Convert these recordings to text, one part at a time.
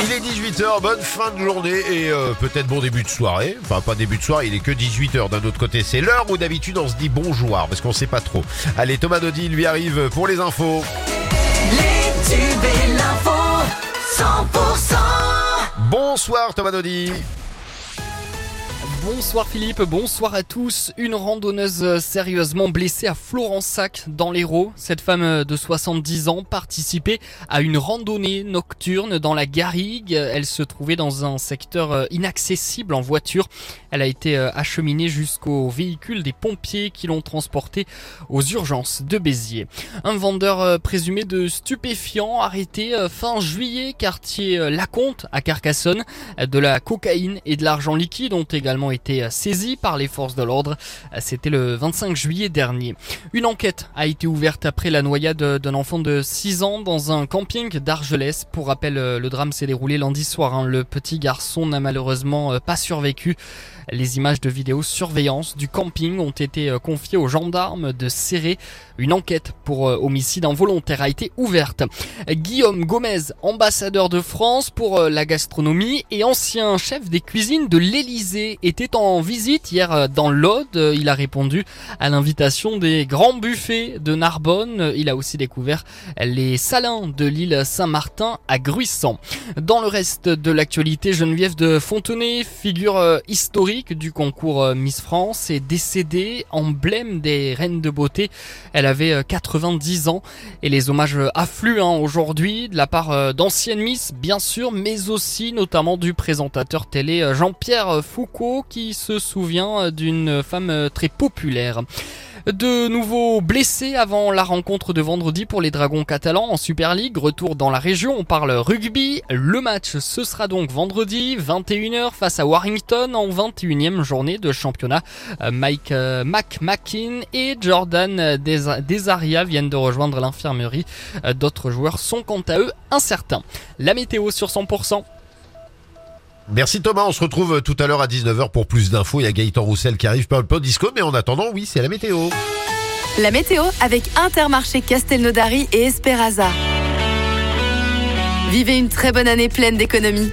Il est 18h, bonne fin de journée et euh, peut-être bon début de soirée. Enfin, pas début de soirée, il est que 18h. D'un autre côté, c'est l'heure où d'habitude on se dit bonjour parce qu'on sait pas trop. Allez, Thomas Dodi lui arrive pour les infos. Les tubes et l'info, 100%. Bonsoir Thomas Dodi. Bonsoir Philippe, bonsoir à tous. Une randonneuse sérieusement blessée à Florensac dans l'Hérault. Cette femme de 70 ans participait à une randonnée nocturne dans la Garrigue. Elle se trouvait dans un secteur inaccessible en voiture. Elle a été acheminée jusqu'au véhicule des pompiers qui l'ont transportée aux urgences de Béziers. Un vendeur présumé de stupéfiants arrêté fin juillet quartier Lacomte à Carcassonne. De la cocaïne et de l'argent liquide ont également été saisis par les forces de l'ordre. C'était le 25 juillet dernier. Une enquête a été ouverte après la noyade d'un enfant de 6 ans dans un camping d'Argelès. Pour rappel, le drame s'est déroulé lundi soir. Hein. Le petit garçon n'a malheureusement pas survécu. Les images de vidéosurveillance du camping ont été confiées aux gendarmes de Serré. Une enquête pour homicide involontaire a été ouverte. Guillaume Gomez, ambassadeur de France pour la gastronomie et ancien chef des cuisines de l'Elysée, était en visite hier dans l'Aude. Il a répondu à l'invitation des grands buffets de Narbonne. Il a aussi découvert les salins de l'île Saint-Martin à Gruissant. Dans le reste de l'actualité, Geneviève de Fontenay, figure historique du concours Miss France, est décédée, emblème des reines de beauté. Elle avait 90 ans et les hommages affluent hein, aujourd'hui de la part d'anciennes Miss, bien sûr, mais aussi notamment du présentateur télé Jean-Pierre Foucault qui se souvient d'une femme très populaire. De nouveaux blessés avant la rencontre de vendredi pour les Dragons catalans en Super League. Retour dans la région, on parle rugby. Le match, ce sera donc vendredi, 21h face à Warrington en 21e journée de championnat. Mike euh, et Jordan Desaria viennent de rejoindre l'infirmerie. D'autres joueurs sont quant à eux incertains. La météo sur 100%. Merci Thomas, on se retrouve tout à l'heure à 19h pour plus d'infos. Il y a Gaëtan Roussel qui arrive par le disco, mais en attendant, oui, c'est la météo. La météo avec Intermarché Castelnaudary et Esperaza. Vivez une très bonne année pleine d'économies.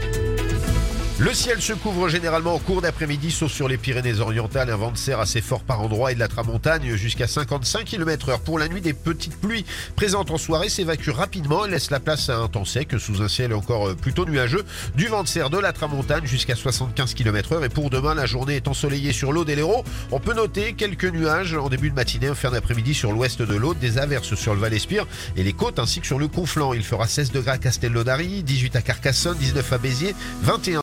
Le ciel se couvre généralement en cours d'après-midi, sauf sur les Pyrénées-Orientales. Un vent de serre assez fort par endroits et de la tramontagne jusqu'à 55 km heure. Pour la nuit, des petites pluies présentes en soirée s'évacuent rapidement et laissent la place à un temps sec sous un ciel encore plutôt nuageux. Du vent de serre de la tramontagne jusqu'à 75 km heure. Et pour demain, la journée est ensoleillée sur l'Aude et l'Hérault. On peut noter quelques nuages en début de matinée, en fin d'après-midi sur l'ouest de l'Aude, des averses sur le Val-Espire et les côtes ainsi que sur le Conflent. Il fera 16 degrés à Castelnaudary, 18 à Carcassonne, 19 à Béziers, 21